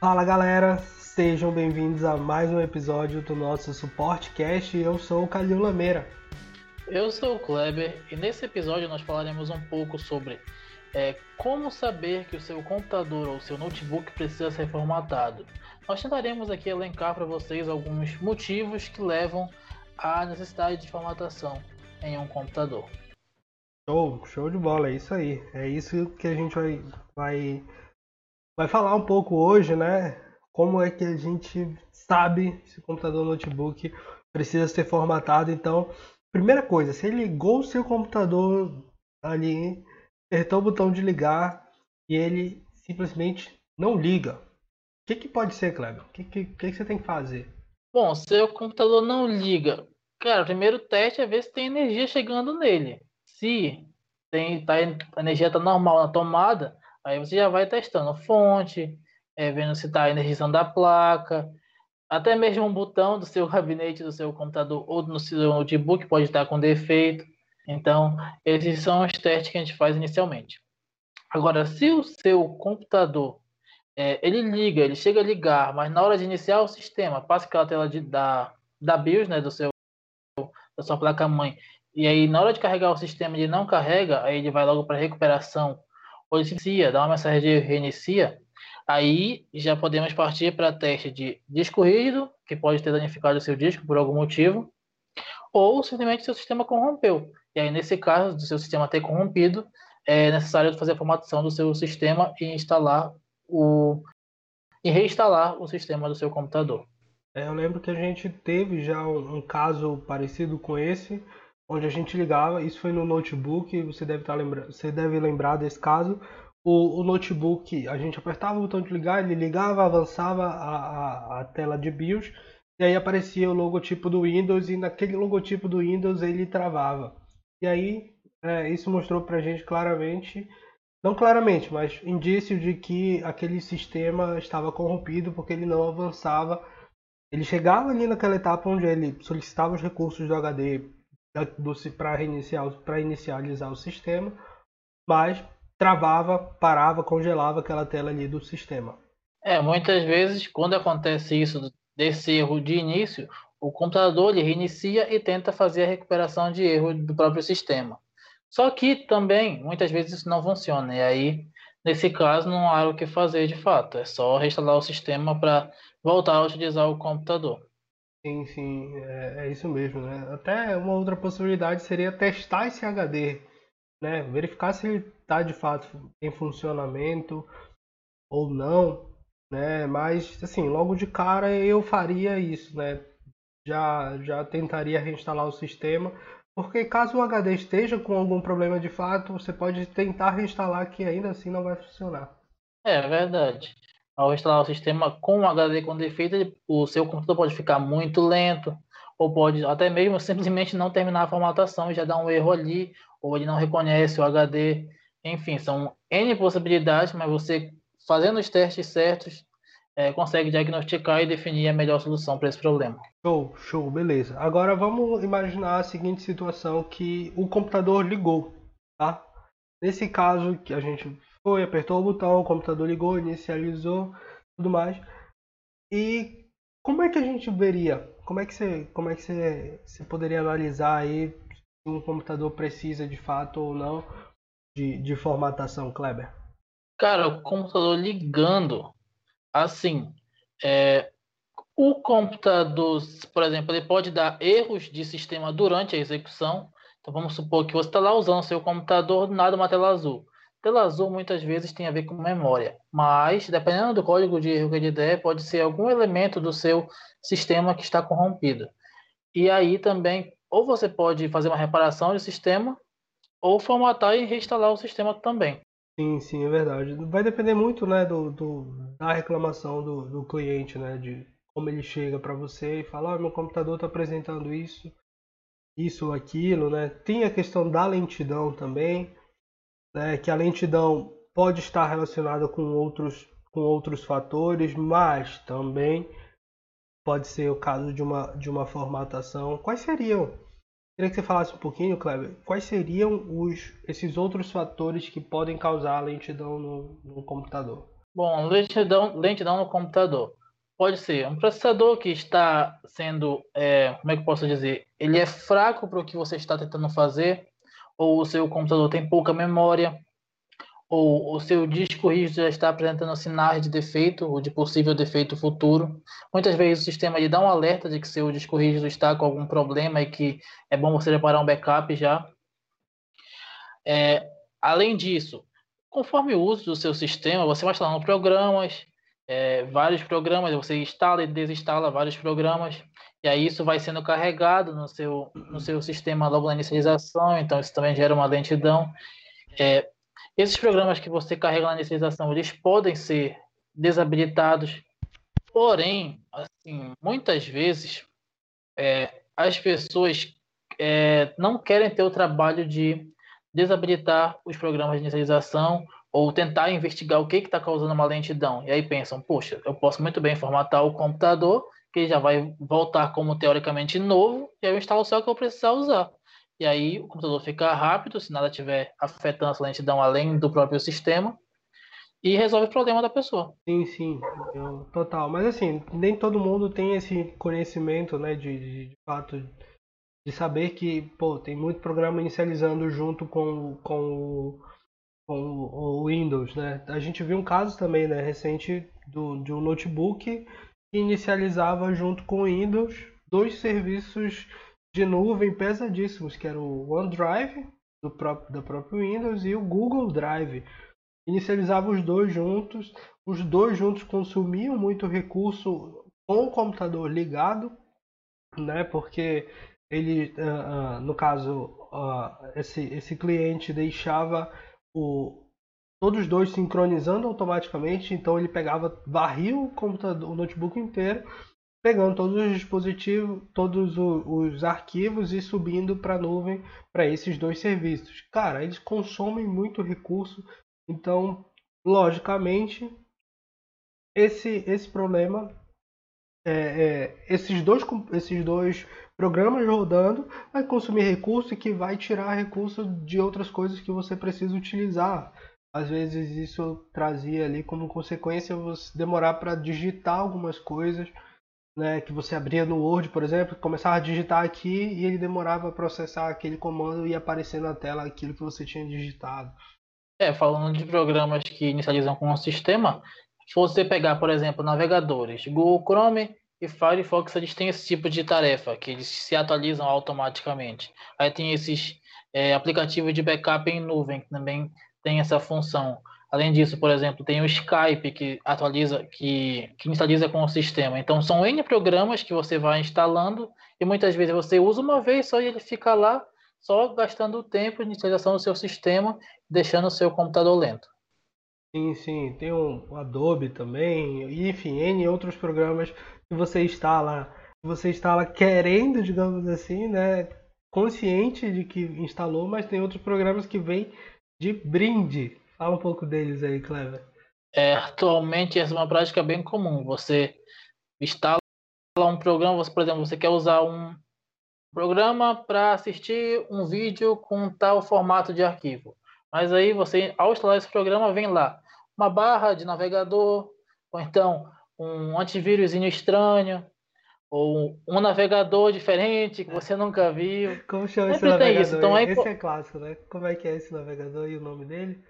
Fala galera, sejam bem-vindos a mais um episódio do nosso Suportecast. Eu sou o Calil Lameira. Eu sou o Kleber e nesse episódio nós falaremos um pouco sobre é, como saber que o seu computador ou seu notebook precisa ser formatado. Nós tentaremos aqui elencar para vocês alguns motivos que levam à necessidade de formatação em um computador. Show, show de bola, é isso aí. É isso que a gente vai, vai, vai falar um pouco hoje, né? Como é que a gente sabe se o computador notebook precisa ser formatado. Então, primeira coisa, você ligou o seu computador ali, apertou o botão de ligar e ele simplesmente não liga. O que, que pode ser, Kleber? O que, que, que, você tem que fazer? Bom, seu computador não liga. Cara, o primeiro teste é ver se tem energia chegando nele. Se tem, tá, a energia está normal na tomada, aí você já vai testando fonte, é, vendo se está energizando a placa, até mesmo um botão do seu gabinete, do seu computador ou no seu notebook pode estar com defeito. Então, esses são os testes que a gente faz inicialmente. Agora, se o seu computador é, ele liga, ele chega a ligar, mas na hora de iniciar o sistema, passa aquela tela de, da, da BIOS, né, do seu, da sua placa-mãe, e aí na hora de carregar o sistema ele não carrega, aí ele vai logo para recuperação, ou dá uma mensagem de reinicia, aí já podemos partir para teste de disco rígido, que pode ter danificado o seu disco por algum motivo, ou simplesmente seu sistema corrompeu. E aí, nesse caso, do seu sistema ter corrompido, é necessário fazer a formatação do seu sistema e instalar o e reinstalar o sistema do seu computador. É, eu lembro que a gente teve já um, caso parecido com esse, onde a gente ligava, isso foi no notebook, você deve estar tá lembrando, você deve lembrar desse caso. O, o, notebook, a gente apertava o botão de ligar, ele ligava, avançava a, a, a tela de BIOS, e aí aparecia o logotipo do Windows, e naquele logotipo do Windows ele travava. E aí é, isso mostrou para a gente claramente, não claramente, mas indício de que aquele sistema estava corrompido porque ele não avançava. Ele chegava ali naquela etapa onde ele solicitava os recursos do HD para reiniciar, para inicializar o sistema, mas travava, parava, congelava aquela tela ali do sistema. É, muitas vezes quando acontece isso desse erro de início, o computador ele reinicia e tenta fazer a recuperação de erro do próprio sistema. Só que também, muitas vezes isso não funciona, e aí, nesse caso, não há o que fazer de fato, é só reinstalar o sistema para voltar a utilizar o computador. Sim, sim, é, é, isso mesmo, né? Até uma outra possibilidade seria testar esse HD, né? Verificar se ele está de fato em funcionamento ou não, né? Mas, assim, logo de cara eu faria isso, né? já, já tentaria reinstalar o sistema, porque caso o HD esteja com algum problema de fato, você pode tentar reinstalar que ainda assim não vai funcionar. É verdade. Ao instalar o sistema com HD com defeito, o seu computador pode ficar muito lento, ou pode até mesmo simplesmente não terminar a formatação e já dar um erro ali, ou ele não reconhece o HD. Enfim, são N possibilidades, mas você fazendo os testes certos, é, consegue diagnosticar e definir a melhor solução para esse problema. Show, show, beleza. Agora vamos imaginar a seguinte situação que o computador ligou, tá? Nesse caso que a gente foi, apertou o botão, o computador ligou, inicializou, tudo mais. E como é que a gente veria? Como é que você, como é que você, você poderia analisar aí se um computador precisa de fato ou não de, de formatação, Kleber? Cara, o computador ligando Assim, é, o computador, por exemplo, ele pode dar erros de sistema durante a execução. Então, vamos supor que você está lá usando seu computador, nada uma tela azul. Tela azul muitas vezes tem a ver com memória, mas dependendo do código de erro que ele der, pode ser algum elemento do seu sistema que está corrompido. E aí também, ou você pode fazer uma reparação de sistema, ou formatar e reinstalar o sistema também. Sim, sim, é verdade. Vai depender muito, né, do, do da reclamação do, do cliente, né, de como ele chega para você e fala, oh, meu computador está apresentando isso, isso ou aquilo, né. Tem a questão da lentidão também, né, que a lentidão pode estar relacionada com outros, com outros fatores, mas também pode ser o caso de uma, de uma formatação. Quais seriam Queria que você falasse um pouquinho, Kleber, quais seriam os, esses outros fatores que podem causar lentidão no, no computador? Bom, lentidão, lentidão no computador. Pode ser um processador que está sendo, é, como é que posso dizer? Ele é fraco para o que você está tentando fazer, ou o seu computador tem pouca memória, ou o seu disco rígido já está apresentando sinais de defeito ou de possível defeito futuro. Muitas vezes o sistema lhe dá um alerta de que seu disco rígido está com algum problema e que é bom você preparar um backup já. É, além disso, conforme o uso do seu sistema, você vai instalando programas, é, vários programas, você instala e desinstala vários programas, e aí isso vai sendo carregado no seu, no seu sistema logo na inicialização, então isso também gera uma lentidão. É, esses programas que você carrega na inicialização, eles podem ser desabilitados, porém, assim, muitas vezes é, as pessoas é, não querem ter o trabalho de desabilitar os programas de inicialização ou tentar investigar o que está causando uma lentidão. E aí pensam, poxa, eu posso muito bem formatar o computador, que já vai voltar como teoricamente novo, e aí eu instalo só o que eu precisar usar. E aí o computador fica rápido, se nada estiver afetando essa lentidão além do próprio sistema, e resolve o problema da pessoa. Sim, sim, eu, total. Mas assim, nem todo mundo tem esse conhecimento, né, de, de, de fato, de saber que, pô, tem muito programa inicializando junto com, com, com o Windows, né? A gente viu um caso também, né, recente do, de um notebook inicializava junto com o Windows dois serviços de nuvem pesadíssimos, que era o OneDrive do próprio, da próprio Windows e o Google Drive. Inicializava os dois juntos, os dois juntos consumiam muito recurso com o computador ligado, né? Porque ele, uh, uh, no caso, uh, esse, esse cliente deixava o, todos os dois sincronizando automaticamente, então ele pegava, varria o computador, o notebook inteiro, pegando todos os dispositivos, todos os arquivos e subindo para a nuvem para esses dois serviços. Cara, eles consomem muito recurso, então, logicamente, esse, esse problema, é, é, esses, dois, esses dois programas rodando vai consumir recurso que vai tirar recurso de outras coisas que você precisa utilizar. Às vezes isso trazia ali como consequência você demorar para digitar algumas coisas, né, que você abria no Word, por exemplo, começava a digitar aqui e ele demorava a processar aquele comando e aparecer na tela aquilo que você tinha digitado. É, falando de programas que inicializam com o sistema, se você pegar, por exemplo, navegadores, Google Chrome, e Firefox eles têm esse tipo de tarefa, que eles se atualizam automaticamente. Aí tem esses é, aplicativos de backup em nuvem, que também tem essa função. Além disso, por exemplo, tem o Skype que atualiza, que, que instaliza com o sistema. Então são N programas que você vai instalando e muitas vezes você usa uma vez só e ele fica lá só gastando o tempo de instalação do seu sistema, deixando o seu computador lento. Sim, sim, tem o Adobe também, enfim, N outros programas que você instala, você instala querendo, digamos assim, né, consciente de que instalou, mas tem outros programas que vêm de brinde. Fala um pouco deles aí, Clever. É, atualmente essa é uma prática bem comum. Você instala um programa, você, por exemplo, você quer usar um programa para assistir um vídeo com tal formato de arquivo. Mas aí você, ao instalar esse programa, vem lá uma barra de navegador, ou então um antivírus estranho, ou um navegador diferente que você nunca viu. Como chama esse navegador? Isso. Então, é... Esse é clássico, né? Como é que é esse navegador e o nome dele?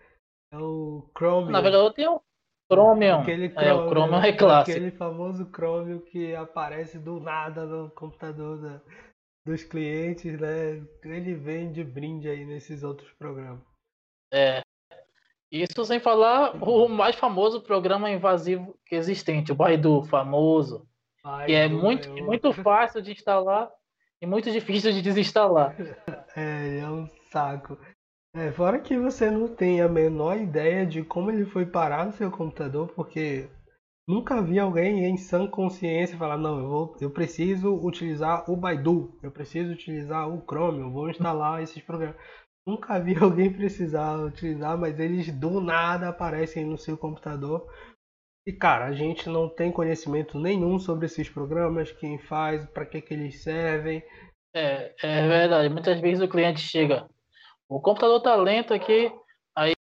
É o Chromium. O navegador tem o Chromium. Aquele Chromium, é, o Chromium é clássico. Aquele famoso Chromium que aparece do nada no computador da, dos clientes, né? Ele vem de brinde aí nesses outros programas. É. Isso sem falar o mais famoso programa invasivo que existente, o Baidu, famoso. Baidu, que é muito, eu... muito fácil de instalar e muito difícil de desinstalar. É, é um saco. É, fora que você não tem a menor ideia de como ele foi parar no seu computador, porque nunca vi alguém em sã consciência falar, não, eu, vou, eu preciso utilizar o Baidu, eu preciso utilizar o Chrome, eu vou instalar esses programas. Nunca vi alguém precisar utilizar, mas eles do nada aparecem no seu computador. E cara, a gente não tem conhecimento nenhum sobre esses programas, quem faz, para que, que eles servem. É, é verdade. Muitas vezes o cliente chega, o computador tá lento aqui, aí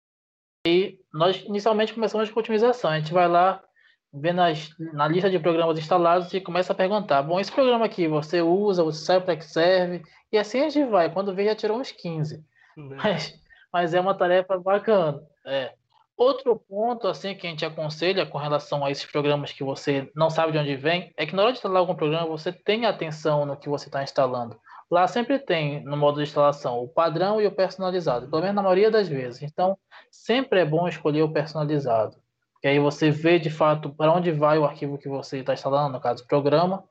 aí nós inicialmente começamos com otimização. A gente vai lá, vê nas, na lista de programas instalados e começa a perguntar: bom, esse programa aqui você usa, você sabe para que serve? E assim a gente vai. Quando vê, já tirou uns 15. Né? Mas, mas é uma tarefa bacana. É. Outro ponto assim que a gente aconselha com relação a esses programas que você não sabe de onde vem é que na hora de instalar algum programa você tenha atenção no que você está instalando. Lá sempre tem no modo de instalação o padrão e o personalizado, pelo menos na maioria das vezes. Então sempre é bom escolher o personalizado, que aí você vê de fato para onde vai o arquivo que você está instalando, no caso o programa,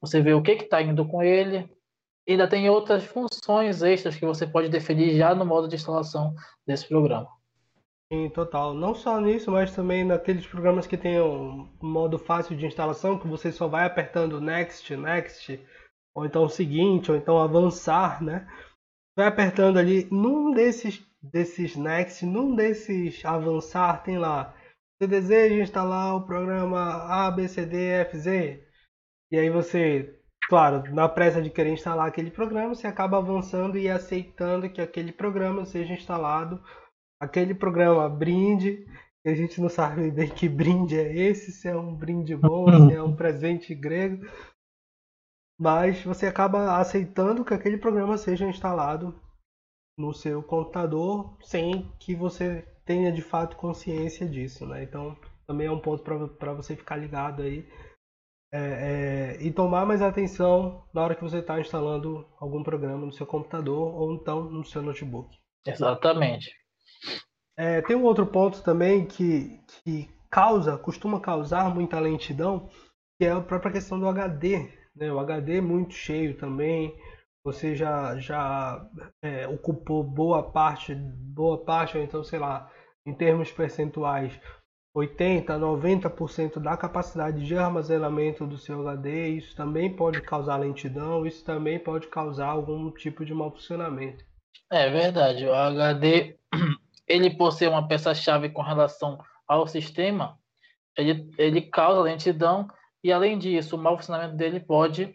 você vê o que está indo com ele. Ainda tem outras funções extras que você pode definir já no modo de instalação desse programa. Sim, total. Não só nisso, mas também naqueles programas que tem um modo fácil de instalação, que você só vai apertando Next, Next, ou então seguinte, ou então avançar, né? Vai apertando ali, num desses, desses Next, num desses avançar, tem lá, você deseja instalar o programa ABCDFZ, e aí você, claro, na pressa de querer instalar aquele programa, você acaba avançando e aceitando que aquele programa seja instalado aquele programa brinde, que a gente não sabe bem que brinde é esse, se é um brinde bom, se é um presente grego. Mas você acaba aceitando que aquele programa seja instalado no seu computador sem que você tenha de fato consciência disso, né? Então também é um ponto para você ficar ligado aí é, é, e tomar mais atenção na hora que você está instalando algum programa no seu computador ou então no seu notebook. Exatamente. É, tem um outro ponto também que, que causa, costuma causar muita lentidão, que é a própria questão do HD. Né? O HD é muito cheio também. Você já, já é, ocupou boa parte, boa parte, ou então, sei lá, em termos percentuais, 80, 90% da capacidade de armazenamento do seu HD. Isso também pode causar lentidão, isso também pode causar algum tipo de mau funcionamento. É verdade, o HD ele por ser uma peça-chave com relação ao sistema, ele, ele causa lentidão e, além disso, o mau funcionamento dele pode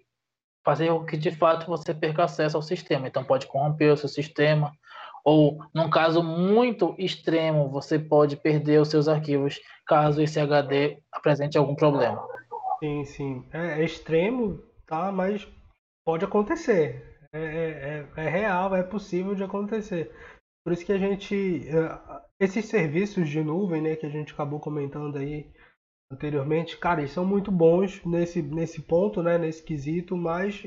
fazer com que, de fato, você perca acesso ao sistema. Então, pode corromper o seu sistema, ou, num caso muito extremo, você pode perder os seus arquivos caso esse HD apresente algum problema. Sim, sim. É, é extremo, tá? Mas pode acontecer. É, é, é, é real, é possível de acontecer. Por isso que a gente. Eh, esses serviços de nuvem, né, que a gente acabou comentando aí anteriormente, cara, eles são muito bons nesse, nesse ponto, né, nesse quesito, mas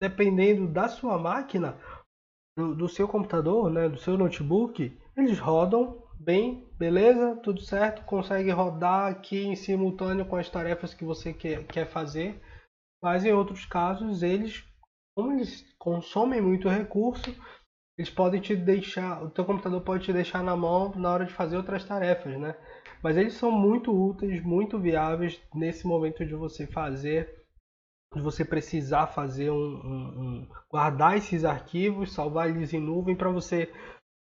dependendo da sua máquina, do, do seu computador, né, do seu notebook, eles rodam bem, beleza, tudo certo, consegue rodar aqui em simultâneo com as tarefas que você quer, quer fazer, mas em outros casos eles, como eles consomem muito recurso, eles podem te deixar, o teu computador pode te deixar na mão na hora de fazer outras tarefas, né? Mas eles são muito úteis, muito viáveis nesse momento de você fazer, de você precisar fazer um, um, um guardar esses arquivos, salvar eles em nuvem para você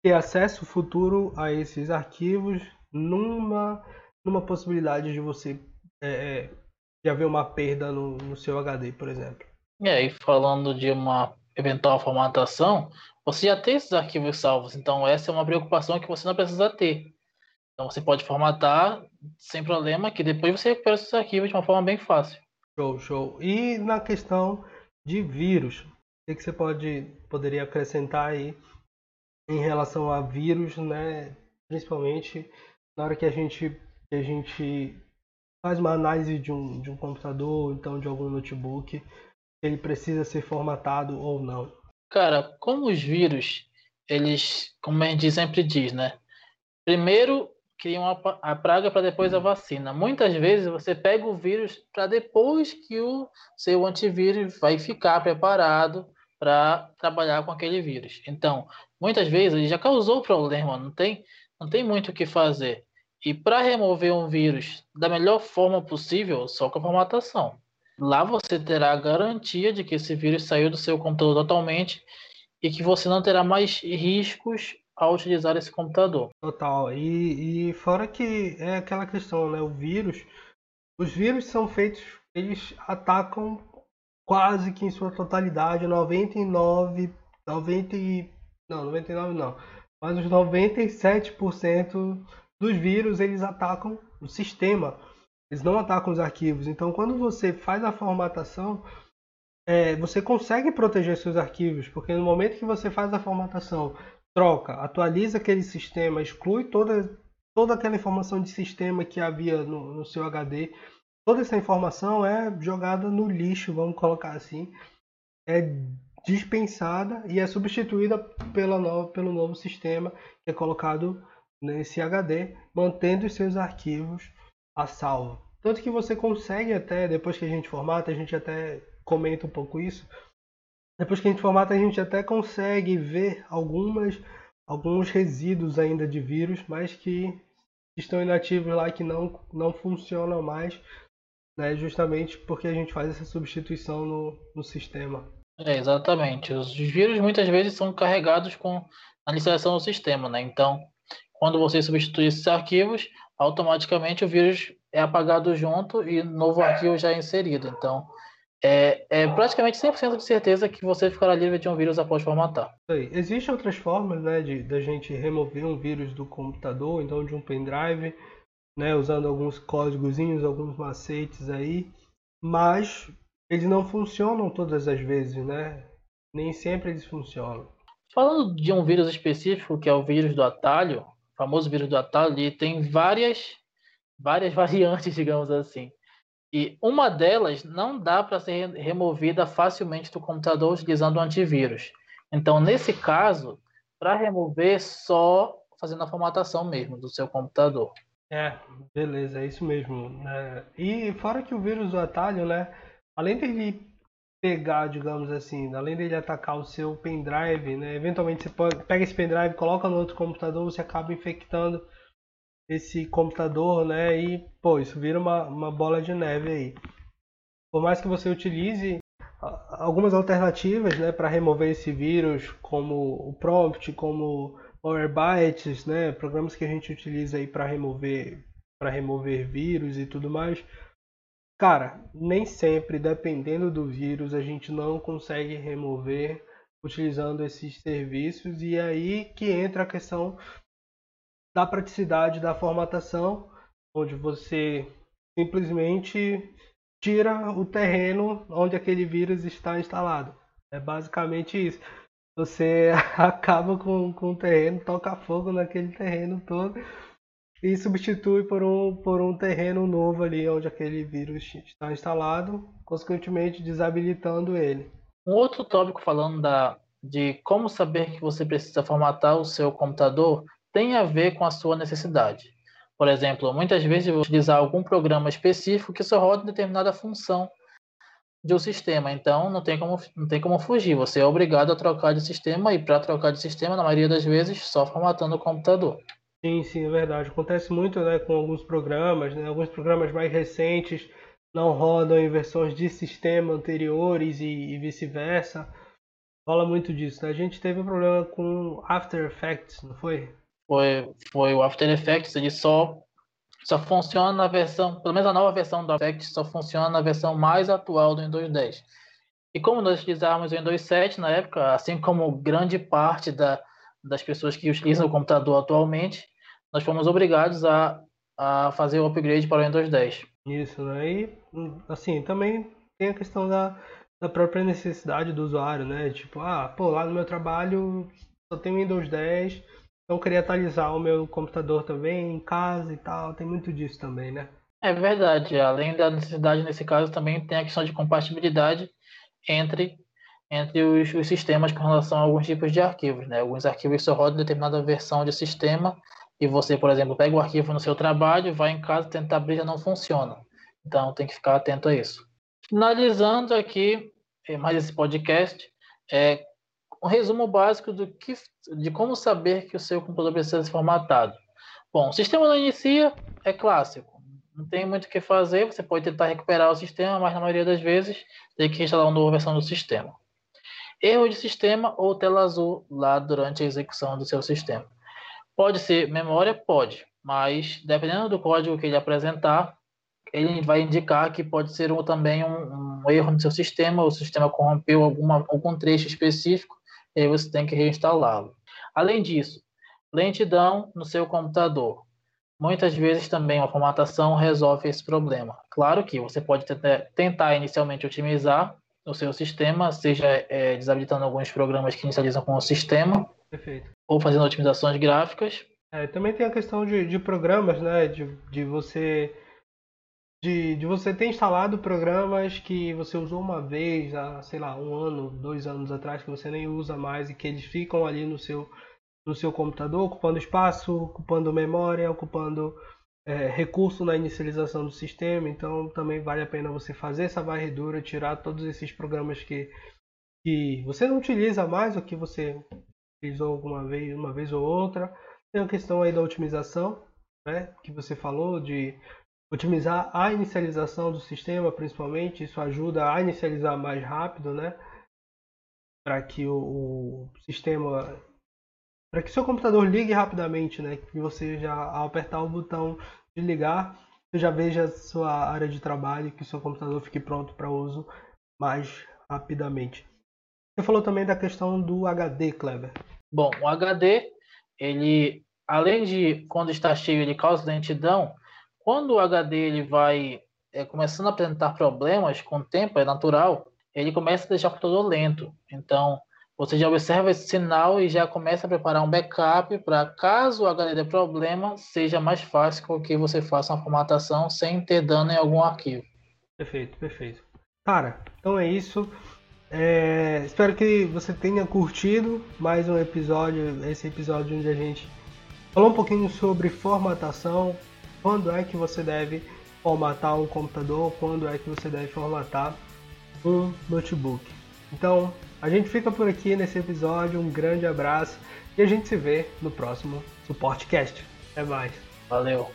ter acesso futuro a esses arquivos numa numa possibilidade de você é, é de haver uma perda no, no seu HD, por exemplo. E aí, falando de uma eventual formatação, você já tem esses arquivos salvos, então essa é uma preocupação que você não precisa ter. Então você pode formatar sem problema, que depois você recupera esses arquivos de uma forma bem fácil. Show, show. E na questão de vírus, o que você pode poderia acrescentar aí em relação a vírus, né? Principalmente na hora que a gente que a gente faz uma análise de um, de um computador, então de algum notebook, ele precisa ser formatado ou não. Cara, como os vírus, eles, como a gente sempre diz, né? Primeiro criam a, praga para depois a vacina. Muitas vezes você pega o vírus para depois que o seu antivírus vai ficar preparado para trabalhar com aquele vírus. Então, muitas vezes ele já causou problema, não tem, não tem muito o que fazer. E para remover um vírus da melhor forma possível, só com a formatação. Lá você terá a garantia de que esse vírus saiu do seu computador totalmente e que você não terá mais riscos ao utilizar esse computador. Total. E, e fora que é aquela questão, né? O vírus, os vírus são feitos, eles atacam quase que em sua totalidade, 99, 90, não, 99 não, mas os 97% dos vírus, eles atacam o sistema, eles não atacam os arquivos. Então, quando você faz a formatação, é, você consegue proteger seus arquivos, porque no momento que você faz a formatação, troca, atualiza aquele sistema, exclui toda, toda aquela informação de sistema que havia no, no seu HD, toda essa informação é jogada no lixo, vamos colocar assim, é dispensada e é substituída pela no, pelo novo sistema que é colocado nesse HD, mantendo os seus arquivos a salvo. Tanto que você consegue até, depois que a gente formata, a gente até comenta um pouco isso, depois que a gente formata, a gente até consegue ver algumas, alguns resíduos ainda de vírus, mas que estão inativos lá, que não, não funcionam mais, né, justamente porque a gente faz essa substituição no, no sistema. É, exatamente. Os vírus muitas vezes são carregados com a instalação do sistema, né? Então, quando você substitui esses arquivos, automaticamente o vírus é apagado junto e novo arquivo já é inserido. Então, é, é praticamente 100% de certeza que você ficará livre de um vírus após formatar. Existem outras formas né, de da gente remover um vírus do computador, então de um pendrive, né, usando alguns códigozinhos, alguns macetes aí, mas eles não funcionam todas as vezes, né? Nem sempre eles funcionam. Falando de um vírus específico, que é o vírus do atalho, famoso vírus do ele tem várias, várias variantes, digamos assim. E uma delas não dá para ser removida facilmente do computador utilizando o antivírus. Então, nesse caso, para remover, só fazendo a formatação mesmo do seu computador. É, beleza, é isso mesmo. É, e fora que o vírus do atalho, né, além dele pegar, digamos assim, além dele atacar o seu pendrive, né, eventualmente você pega esse pendrive, coloca no outro computador, você acaba infectando esse computador, né? E, pô, isso vira uma, uma bola de neve aí. Por mais que você utilize algumas alternativas, né, para remover esse vírus, como o prompt, como Malwarebytes, né, programas que a gente utiliza aí para remover para remover vírus e tudo mais. Cara, nem sempre, dependendo do vírus, a gente não consegue remover utilizando esses serviços e aí que entra a questão da praticidade da formatação, onde você simplesmente tira o terreno onde aquele vírus está instalado. É basicamente isso. Você acaba com, com o terreno, toca fogo naquele terreno todo e substitui por um, por um terreno novo ali onde aquele vírus está instalado, consequentemente desabilitando ele. Um outro tópico falando da, de como saber que você precisa formatar o seu computador tem a ver com a sua necessidade. Por exemplo, muitas vezes eu vou utilizar algum programa específico que só roda determinada função de um sistema, então não tem como, não tem como fugir. Você é obrigado a trocar de sistema e para trocar de sistema, na maioria das vezes, só formatando o computador. Sim, sim, é verdade. Acontece muito né, com alguns programas, né? alguns programas mais recentes não rodam em versões de sistema anteriores e, e vice-versa. Rola muito disso. Né? A gente teve um problema com After Effects, não foi? foi, foi o After Effects, ele só, só funciona na versão, pelo menos a nova versão do After Effects só funciona na versão mais atual do Windows 10. E como nós utilizávamos o Windows 7 na época, assim como grande parte da, das pessoas que utilizam o computador atualmente, nós fomos obrigados a, a fazer o upgrade para o Windows 10. Isso, né? E, assim, também tem a questão da, da própria necessidade do usuário, né? Tipo, ah, pô, lá no meu trabalho só tem Windows 10, então eu queria atualizar o meu computador também em casa e tal, tem muito disso também, né? É verdade, além da necessidade nesse caso também tem a questão de compatibilidade entre, entre os, os sistemas com relação a alguns tipos de arquivos, né? Alguns arquivos só rodam determinada versão de sistema e você, por exemplo, pega o arquivo no seu trabalho, vai em casa tentar abrir já não funciona. Então tem que ficar atento a isso. Finalizando aqui eh, mais esse podcast, é, um resumo básico do que, de como saber que o seu computador precisa ser formatado. Bom, o sistema não inicia, é clássico. Não tem muito o que fazer, você pode tentar recuperar o sistema, mas na maioria das vezes tem que instalar uma nova versão do sistema. Erro de sistema ou tela azul lá durante a execução do seu sistema. Pode ser memória? Pode, mas dependendo do código que ele apresentar, ele vai indicar que pode ser um, também um, um, erro no seu sistema, o sistema corrompeu alguma, algum trecho específico e aí você tem que reinstalá-lo. Além disso, lentidão no seu computador. muitas vezes também uma formatação resolve esse problema. Claro que você pode tentar inicialmente otimizar o seu sistema, seja é, desabilitando alguns programas que inicializam com o sistema, Perfeito. ou fazendo otimizações gráficas. É, também tem a questão de, de programas, né? De, de você de, de você ter instalado programas que você usou uma vez há, sei lá, um ano, dois anos atrás, que você nem usa mais e que eles ficam ali no seu, no seu computador, ocupando espaço, ocupando memória, ocupando é, recurso na inicialização do sistema. Então também vale a pena você fazer essa varredura, tirar todos esses programas que, que você não utiliza mais ou que você utilizou alguma vez, uma vez ou outra. Tem a questão aí da otimização, né, que você falou de otimizar a inicialização do sistema, principalmente, isso ajuda a inicializar mais rápido, né? Para que o, o sistema, para que seu computador ligue rapidamente, né? Que você já ao apertar o botão de ligar, você já veja a sua área de trabalho, que seu computador fique pronto para uso mais rapidamente. Você falou também da questão do HD, Kleber. Bom, o HD, ele além de quando está cheio ele causa lentidão, quando o HD ele vai é, começando a apresentar problemas com o tempo, é natural, ele começa a deixar o computador lento. Então, você já observa esse sinal e já começa a preparar um backup para caso o HD dê problema, seja mais fácil que você faça uma formatação sem ter dano em algum arquivo. Perfeito, perfeito. Cara, então é isso. É, espero que você tenha curtido mais um episódio, esse episódio onde a gente falou um pouquinho sobre formatação, quando é que você deve formatar um computador, quando é que você deve formatar um notebook. Então, a gente fica por aqui nesse episódio, um grande abraço e a gente se vê no próximo SuporteCast. Até mais. Valeu.